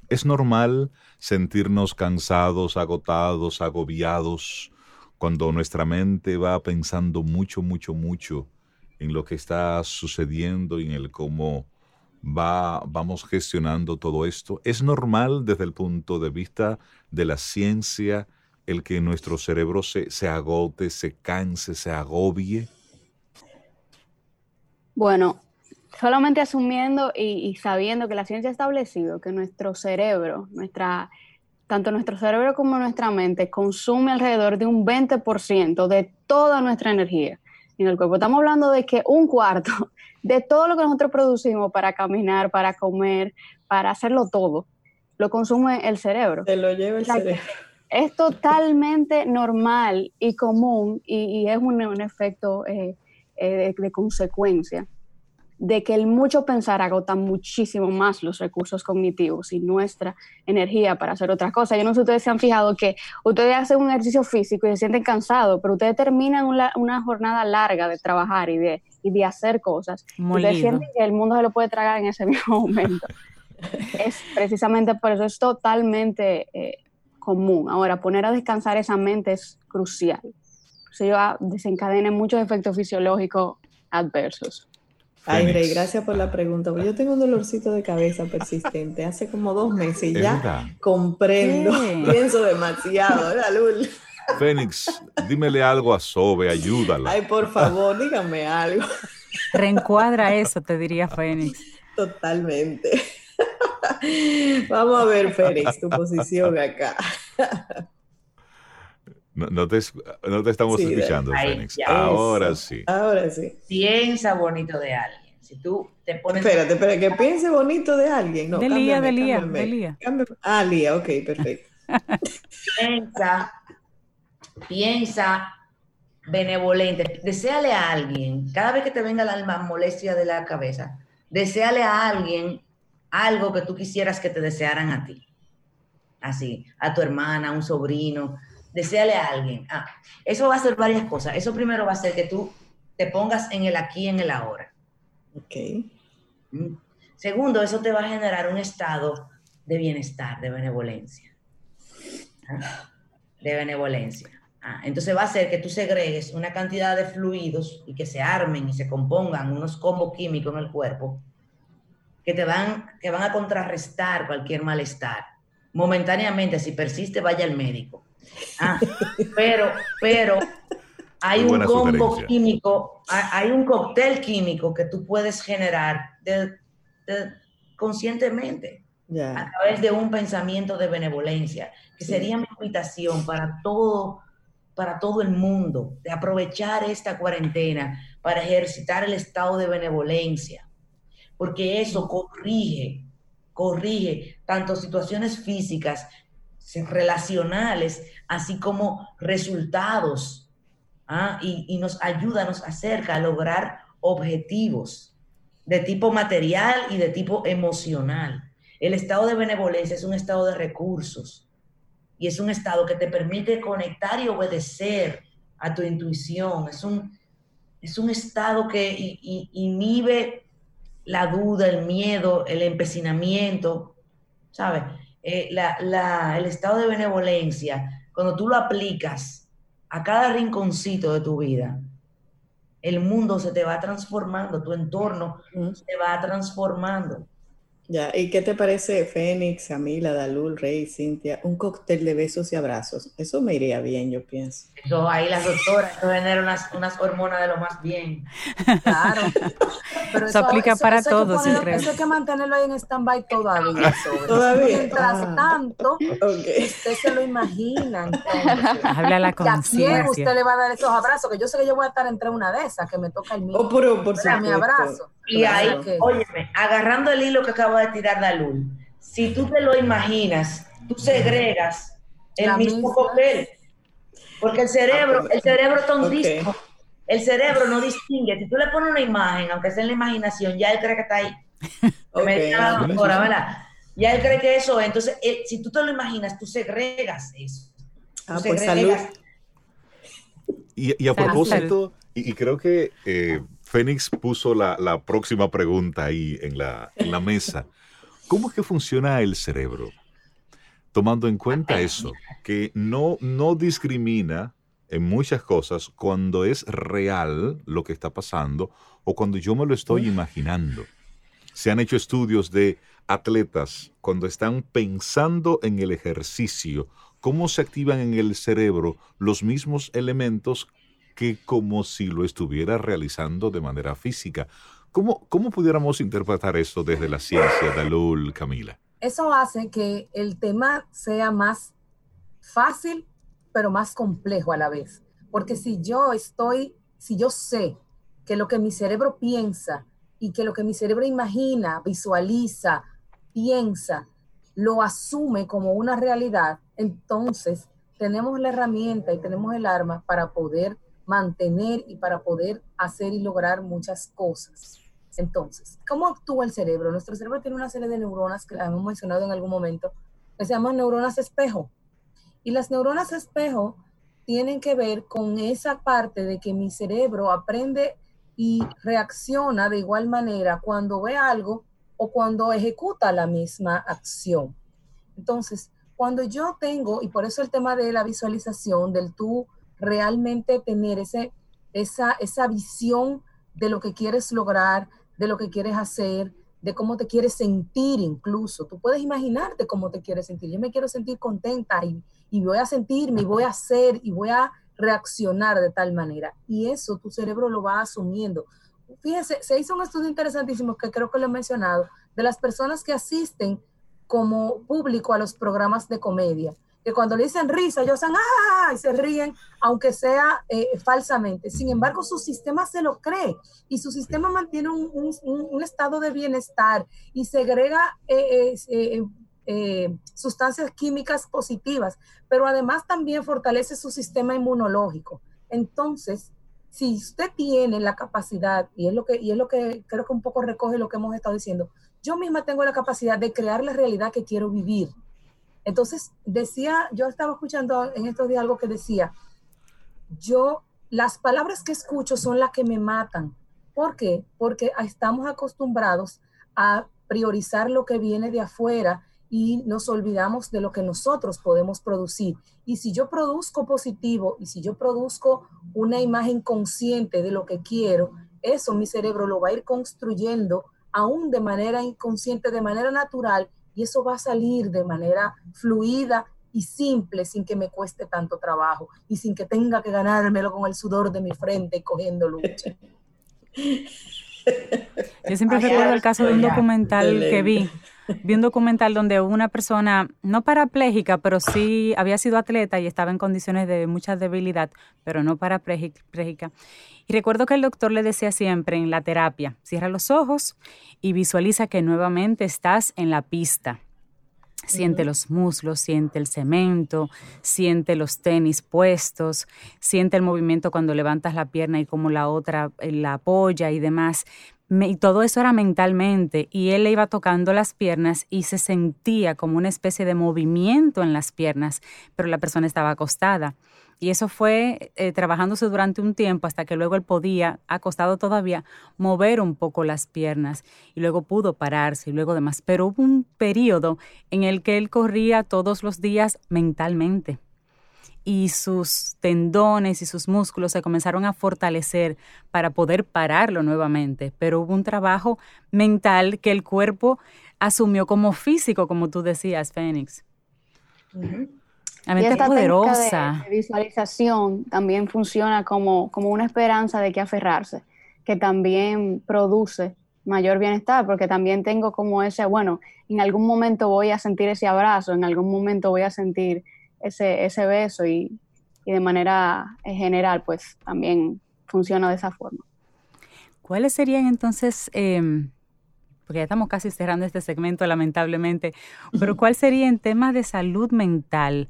Es normal sentirnos cansados, agotados, agobiados, cuando nuestra mente va pensando mucho, mucho, mucho en lo que está sucediendo y en el cómo va, vamos gestionando todo esto. Es normal desde el punto de vista de la ciencia el que nuestro cerebro se, se agote, se canse, se agobie. Bueno, solamente asumiendo y, y, sabiendo que la ciencia ha establecido que nuestro cerebro, nuestra, tanto nuestro cerebro como nuestra mente consume alrededor de un 20% de toda nuestra energía. en el cuerpo. Estamos hablando de que un cuarto de todo lo que nosotros producimos para caminar, para comer, para hacerlo todo, lo consume el cerebro. Se lo lleva el cerebro. Es totalmente normal y común y, es un, efecto eh, eh, de consecuencia de que el mucho pensar agota muchísimo más los recursos cognitivos y nuestra energía para hacer otras cosas. Yo no sé si ustedes se han fijado que ustedes hacen un ejercicio físico y se sienten cansados, pero ustedes terminan una, jornada larga de trabajar y de, y de hacer cosas. Y ustedes sienten que el mundo se lo puede tragar en ese mismo momento. es precisamente por eso, es totalmente eh, común. Ahora, poner a descansar esa mente es crucial. Se lleva, desencadena muchos efectos fisiológicos adversos. Ay, Rey, gracias por la pregunta. Yo tengo un dolorcito de cabeza persistente hace como dos meses y ya comprendo. Pienso demasiado, ¿verdad, Lul? Fénix, dímele algo a Sobe, ayúdala. Ay, por favor, dígame algo. Reencuadra eso, te diría Fénix. Totalmente. Vamos a ver, Fénix, tu posición acá. No, te, estamos escuchando, Fénix. Ahora sí. Ahora sí. Piensa bonito de alguien. Si tú te pones. Espérate, espérate, que piense bonito de alguien. No, de Lía, de Lía, de Lía. Ah, Lía, ok, perfecto. piensa, piensa benevolente. Deseale a alguien, cada vez que te venga la alma molestia de la cabeza, deseale a alguien algo que tú quisieras que te desearan a ti. Así, a tu hermana, a un sobrino, deseale a alguien. Ah, eso va a ser varias cosas. Eso primero va a ser que tú te pongas en el aquí, en el ahora. Ok. Mm. Segundo, eso te va a generar un estado de bienestar, de benevolencia. Ah, de benevolencia. Ah, entonces va a ser que tú segregues una cantidad de fluidos y que se armen y se compongan unos combos químicos en el cuerpo que te van, que van a contrarrestar cualquier malestar. Momentáneamente, si persiste, vaya al médico. Ah, pero, pero hay un combo químico, hay un cóctel químico que tú puedes generar conscientemente a través de un pensamiento de benevolencia, que sería mi invitación para todo, para todo el mundo, de aprovechar esta cuarentena para ejercitar el estado de benevolencia, porque eso corrige, corrige tanto situaciones físicas relacionales, así como resultados, ¿ah? y, nos ayuda, nos acerca a lograr objetivos de tipo material y de tipo emocional. El estado de benevolencia es un estado de recursos y es un estado que te permite conectar y obedecer a tu intuición. Es un, es un estado que inhibe la duda, el miedo, el empecinamiento, ¿sabes? Eh, el estado de benevolencia, cuando tú lo aplicas a cada rinconcito de tu vida, el mundo se te va transformando, tu entorno se va transformando. Ya, ¿y qué te parece Fénix, Camila, Dalul, Rey, Cintia? Un cóctel de besos y abrazos. Eso me iría bien, yo pienso. Eso ahí las doctoras, eso genera unas, unas hormonas de lo más bien. Claro. Pero eso, aplica para todos, Eso hay que mantenerlo ahí en stand-by todavía. Todavía. Mientras ah. tanto, usted se lo imagina. Habla la conciencia. ¿A quién usted le va a dar esos abrazos? Que yo sé que yo voy a estar entre una de esas, que me toca el mío. Oh, por, por mi abrazo. Y ahí, óyeme, agarrando el hilo que acabo de tirar Dalul, si tú te lo imaginas, tú segregas el mismo papel. Porque el cerebro, ah, el cerebro tontísimo, el cerebro no distingue. Si tú le pones una imagen, aunque sea en la imaginación, ya él cree que está ahí. Okay. Ya él cree que eso Entonces, si tú te lo imaginas, tú segregas eso. Ah, pues salud. Y, a propósito, y, creo que eh, Fénix puso la, próxima pregunta ahí en la, mesa. ¿Cómo es que funciona el cerebro? Tomando en cuenta eso, que no, no discrimina en muchas cosas cuando es real lo que está pasando o cuando yo me lo estoy imaginando. Se han hecho estudios de atletas cuando están pensando en el ejercicio, cómo se activan en el cerebro los mismos elementos que como si lo estuviera realizando de manera física. ¿Cómo, cómo pudiéramos interpretar esto desde la ciencia, Dalul, Camila? Eso hace que el tema sea más fácil, pero más complejo a la vez. Porque si yo estoy si yo sé que lo que mi cerebro piensa y que lo que mi cerebro imagina, visualiza, piensa, lo asume como una realidad, entonces tenemos la herramienta y tenemos el arma para poder mantener y para poder hacer y lograr muchas cosas. Entonces, ¿cómo actúa el cerebro? Nuestro cerebro tiene una serie de neuronas que hemos mencionado en algún momento, que se llaman neuronas espejo. Y las neuronas espejo tienen que ver con esa parte de que mi cerebro aprende y reacciona de igual manera cuando ve algo o cuando ejecuta la misma acción. Entonces, cuando yo tengo, y por eso el tema de la visualización, del tú realmente tener ese, esa, esa visión de lo que quieres lograr, de lo que quieres hacer, de cómo te quieres sentir incluso. Tú puedes imaginarte cómo te quieres sentir. Yo me quiero sentir contenta y, y voy a sentirme y voy a hacer y voy a reaccionar de tal manera. Y eso tu cerebro lo va asumiendo. Fíjense, se hizo un estudio interesantísimo que creo que lo he mencionado, de las personas que asisten como público a los programas de comedia que cuando le dicen risa, ellos hacen ¡ah! y se ríen, aunque sea eh, falsamente. Sin embargo, su sistema se lo cree y su sistema mantiene un, estado de bienestar y segrega eh, eh, sustancias químicas positivas, pero además también fortalece su sistema inmunológico. Entonces, si usted tiene la capacidad, y es lo que, y es lo que creo que un poco recoge lo que hemos estado diciendo, yo misma tengo la capacidad de crear la realidad que quiero vivir entonces, decía, yo estaba escuchando en estos días algo que decía, yo, las palabras que escucho son las que me matan. ¿Por qué? Porque estamos acostumbrados a priorizar lo que viene de afuera y nos olvidamos de lo que nosotros podemos producir. Y si yo produzco positivo y si yo produzco una imagen consciente de lo que quiero, eso mi cerebro lo va a ir construyendo aún de manera inconsciente, de manera natural, y eso va a salir de manera fluida y simple sin que me cueste tanto trabajo y sin que tenga que ganármelo con el sudor de mi frente y cogiendo lucha. Yo siempre recuerdo el caso de un documental que vi vi un documental donde una persona, no parapléjica, pero sí había sido atleta y estaba en condiciones de mucha debilidad, pero no parapléjica. Y recuerdo que el doctor le decía siempre en la terapia, cierra los ojos y visualiza que nuevamente estás en la pista. Siente los muslos, siente el cemento, siente los tenis puestos, siente el movimiento cuando levantas la pierna y como la otra eh, la apoya y demás y todo eso era mentalmente, y él le iba tocando las piernas y se sentía como una especie de movimiento en las piernas, pero la persona estaba acostada. Y eso fue eh, trabajándose durante un tiempo hasta que luego él podía, acostado todavía, mover un poco las piernas y luego pudo pararse y luego demás. Pero hubo un periodo en el que él corría todos los días mentalmente y sus tendones y sus músculos se comenzaron a fortalecer para poder pararlo nuevamente, pero hubo un trabajo mental que el cuerpo asumió como físico, como tú decías, Fénix. La mente poderosa. De, visualización también funciona como, como una esperanza de que aferrarse, que también produce mayor bienestar, porque también tengo como ese, bueno, en algún momento voy a sentir ese abrazo, en algún momento voy a sentir ese, ese beso y, y de manera general, pues también funciona de esa forma. ¿Cuáles serían entonces, em, porque ya estamos casi cerrando este segmento lamentablemente, pero cuál sería en temas de salud mental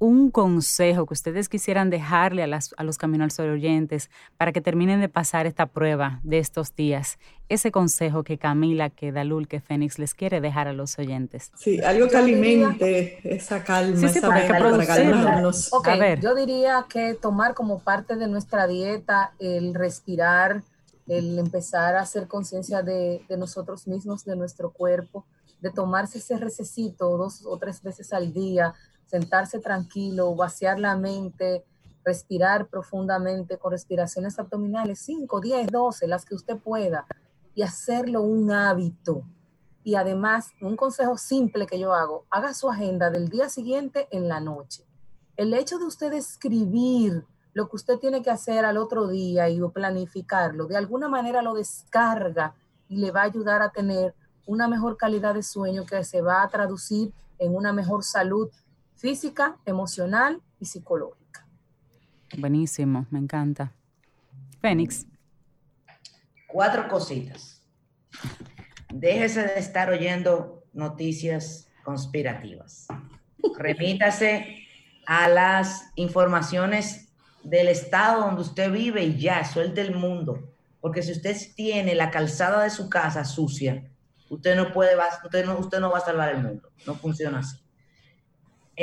un consejo que ustedes quisieran dejarle a, las, a los Camino al Sol oyentes para que terminen de pasar esta prueba de estos días? Ese consejo que Camila, que Dalul, que Fénix les quiere dejar a los oyentes. Sí, algo que alimente esa calma, esa para calmarnos. a ver. Yo diría que tomar como parte de nuestra dieta el respirar, el empezar a hacer conciencia de, de nosotros mismos, de nuestro cuerpo, de tomarse ese recesito dos o tres veces al día, sentarse tranquilo, vaciar la mente, respirar profundamente con respiraciones abdominales, 5, 10, 12, las que usted pueda, y hacerlo un hábito. Y además, un consejo simple que yo hago, haga su agenda del día siguiente en la noche. El hecho de usted escribir lo que usted tiene que hacer al otro día y planificarlo, de alguna manera lo descarga y le va a ayudar a tener una mejor calidad de sueño que se va a traducir en una mejor salud física, emocional y psicológica. Buenísimo, me encanta. Fénix. Cuatro cositas. Déjese de estar oyendo noticias conspirativas. Remítase a las informaciones del estado donde usted vive y ya, suelte el mundo. Porque si usted tiene la calzada de su casa sucia, usted no puede, usted no, usted no va a salvar el mundo. No funciona así.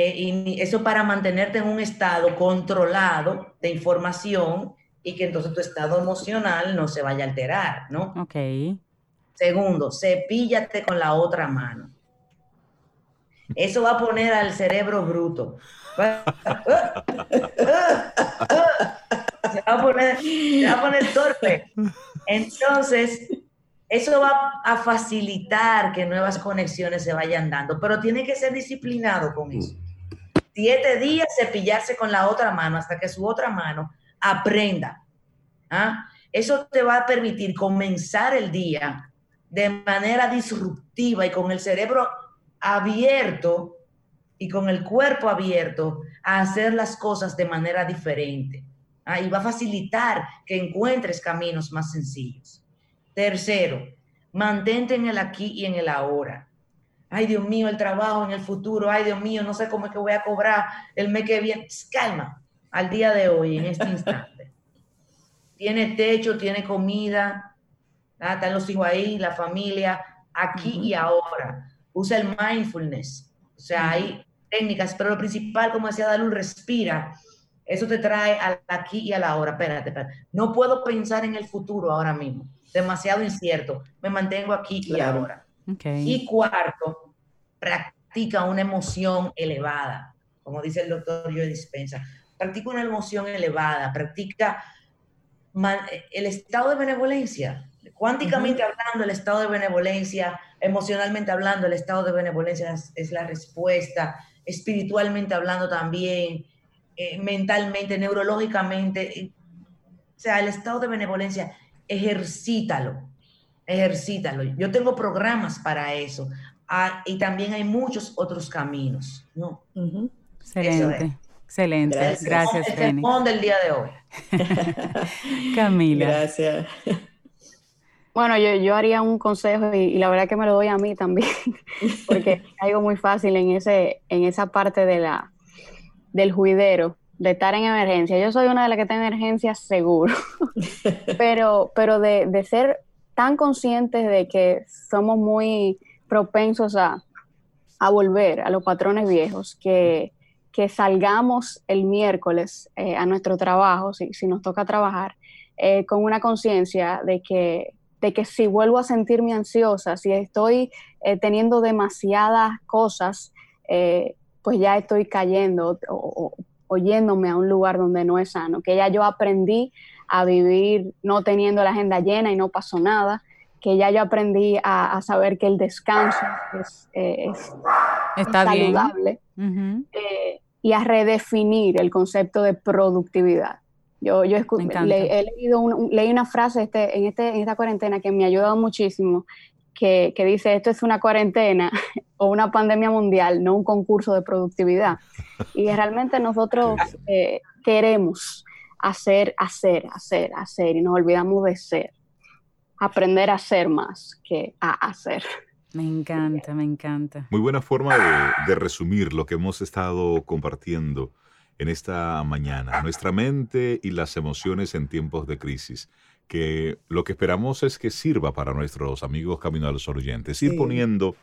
Eh, y eso para mantenerte en un estado controlado de información y que entonces tu estado emocional no se vaya a alterar, ¿no? Ok. Segundo, cepíllate con la otra mano. Eso va a poner al cerebro bruto. Se va a poner, se va a poner torpe. Entonces, eso va a facilitar que nuevas conexiones se vayan dando, pero tiene que ser disciplinado con eso. Siete días cepillarse con la otra mano hasta que su otra mano aprenda. ¿ah? Eso te va a permitir comenzar el día de manera disruptiva y con el cerebro abierto y con el cuerpo abierto a hacer las cosas de manera diferente. ¿ah? Y va a facilitar que encuentres caminos más sencillos. Tercero, mantente en el aquí y en el ahora. Ay, Dios mío, el trabajo en el futuro. Ay, Dios mío, no sé cómo es que voy a cobrar el mes que viene. Calma, al día de hoy, en este instante. tiene techo, tiene comida, están los hijos ahí, la familia, aquí y ahora. Usa el mindfulness. O sea, hay técnicas, pero lo principal, como decía Dalul, respira. Eso te trae al aquí y a la hora. Espérate, espérate. No puedo pensar en el futuro ahora mismo demasiado incierto. Me mantengo aquí y ahora. Y cuarto, practica una emoción elevada, como dice el doctor Joe Dispensa. Practica una emoción elevada, practica el estado de benevolencia. Cuánticamente hablando, el estado de benevolencia, emocionalmente hablando, el estado de benevolencia es, la respuesta, espiritualmente hablando también, eh, mentalmente, neurológicamente. O sea, el estado de benevolencia ejercítalo, ejercítalo. Yo tengo programas para eso. Ah, y también hay muchos otros caminos, ¿no? Excelente. Excelente, gracias, gracias este del día de hoy. Camila. Gracias. Bueno, yo, yo haría un consejo y, la verdad que me lo doy a mí también, porque es algo muy fácil en, ese, en esa parte de la, del juidero de estar en emergencia. Yo soy una de las que está en emergencia seguro, pero, pero de, de, ser tan conscientes de que somos muy propensos a, a volver a los patrones viejos, que, que salgamos el miércoles eh, a nuestro trabajo, si, si, nos toca trabajar, eh, con una conciencia de que, de que si vuelvo a sentirme ansiosa, si estoy eh, teniendo demasiadas cosas, pues ya estoy cayendo o, oyéndome a un lugar donde no es sano, que ya yo aprendí a vivir no teniendo la agenda llena y no pasó nada, que ya yo aprendí a, saber que el descanso es, eh, saludable eh, y a redefinir el concepto de productividad. Yo, yo he leído leí una frase este, en, este, en esta cuarentena que me ha ayudado muchísimo, que, que, dice esto es una cuarentena o una pandemia mundial, no un concurso de productividad. Y realmente nosotros eh, queremos hacer, hacer, hacer, hacer y nos olvidamos de ser. Aprender a ser más que a hacer. Me encanta, me encanta. Muy buena forma de, de resumir lo que hemos estado compartiendo en esta mañana. Nuestra mente y las emociones en tiempos de crisis que lo que esperamos es que sirva para nuestros amigos Camino a los oyentes, ir poniendo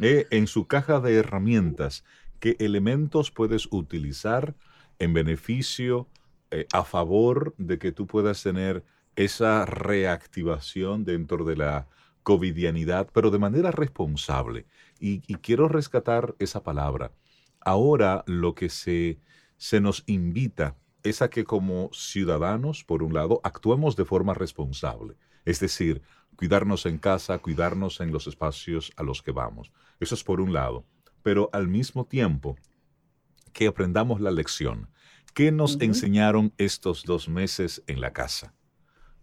eh, en su caja de herramientas qué elementos puedes utilizar en beneficio, eh, a favor de que tú puedas tener esa reactivación dentro de la covidianidad, pero de manera responsable. Y, quiero rescatar esa palabra. Ahora lo que se, se nos invita es a que como ciudadanos, por un lado, actuemos de forma responsable. Es decir, cuidarnos en casa, cuidarnos en los espacios a los que vamos. Eso es por un lado. Pero al mismo tiempo, que aprendamos la lección. ¿Qué nos enseñaron estos dos meses en la casa?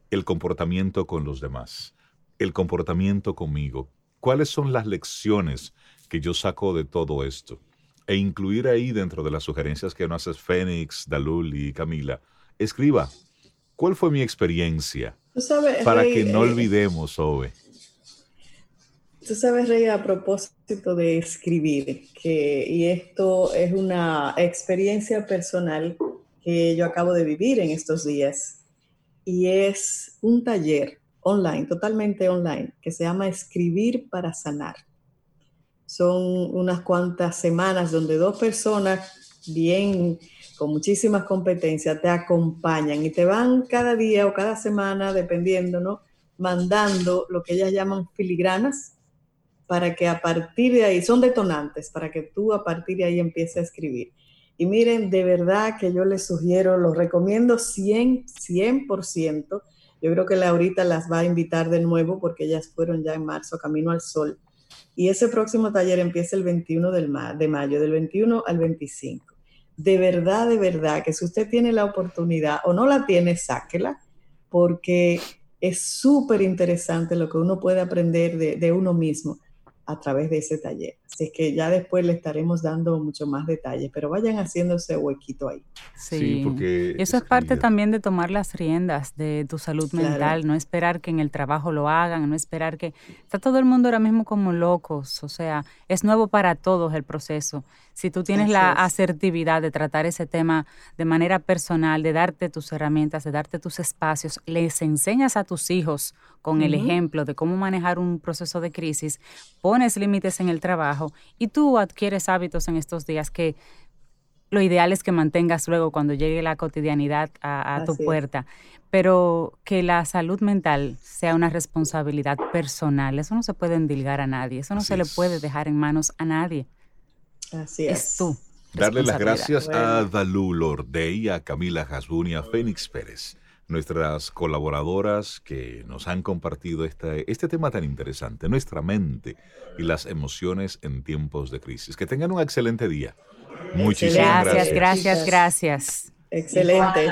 El comportamiento con los demás, el comportamiento conmigo. ¿Cuáles son las lecciones que yo saco de todo esto? e incluir ahí dentro de las sugerencias que nos haces Fénix, Dalul y Camila, escriba ¿Cuál fue mi experiencia? Para que no eh, olvidemos, Ove. Tú sabes, Rey, a propósito de escribir, que, y esto es una experiencia personal que yo acabo de vivir en estos días, y es un taller online, totalmente online, que se llama Escribir para Sanar. Son unas cuantas semanas donde dos personas bien, con muchísimas competencias, te acompañan y te van cada día o cada semana, dependiendo, ¿no? Mandando lo que ellas llaman filigranas para que a partir de ahí, son detonantes, para que tú a partir de ahí empieces a escribir. Y miren, de verdad que yo les sugiero, los recomiendo 100, 100%. Yo creo que Laurita las va a invitar de nuevo porque ellas fueron ya en marzo, Camino al Sol. Y ese próximo taller empieza el 21 de mayo, del 21 al 25. De verdad, de verdad, que si usted tiene la oportunidad o no la tiene, sáquela, porque es súper interesante lo que uno puede aprender de, de uno mismo a través de ese taller. Así que ya después le estaremos dando mucho más detalles, pero vayan haciéndose huequito ahí. Sí, porque eso es parte también de tomar las riendas de tu salud mental, no esperar que en el trabajo lo hagan, no esperar que... Está todo el mundo ahora mismo como locos, o sea, es nuevo para todos el proceso. Si tú tienes la asertividad de tratar ese tema de manera personal, de darte tus herramientas, de darte tus espacios, les enseñas a tus hijos con el ejemplo de cómo manejar un proceso de crisis, pones límites en el trabajo y tú adquieres hábitos en estos días que lo ideal es que mantengas luego cuando llegue la cotidianidad a, tu puerta, pero que la salud mental sea una responsabilidad personal, eso no se puede endilgar a nadie, eso no se le puede dejar en manos a nadie. Así es. Es tú. Darle las gracias a Dalú Lordey, a Camila Hasbun y a Fénix Pérez nuestras colaboradoras que nos han compartido este, este tema tan interesante, nuestra mente y las emociones en tiempos de crisis. Que tengan un excelente día. Muchísimas gracias. Gracias, gracias, gracias. Excelente.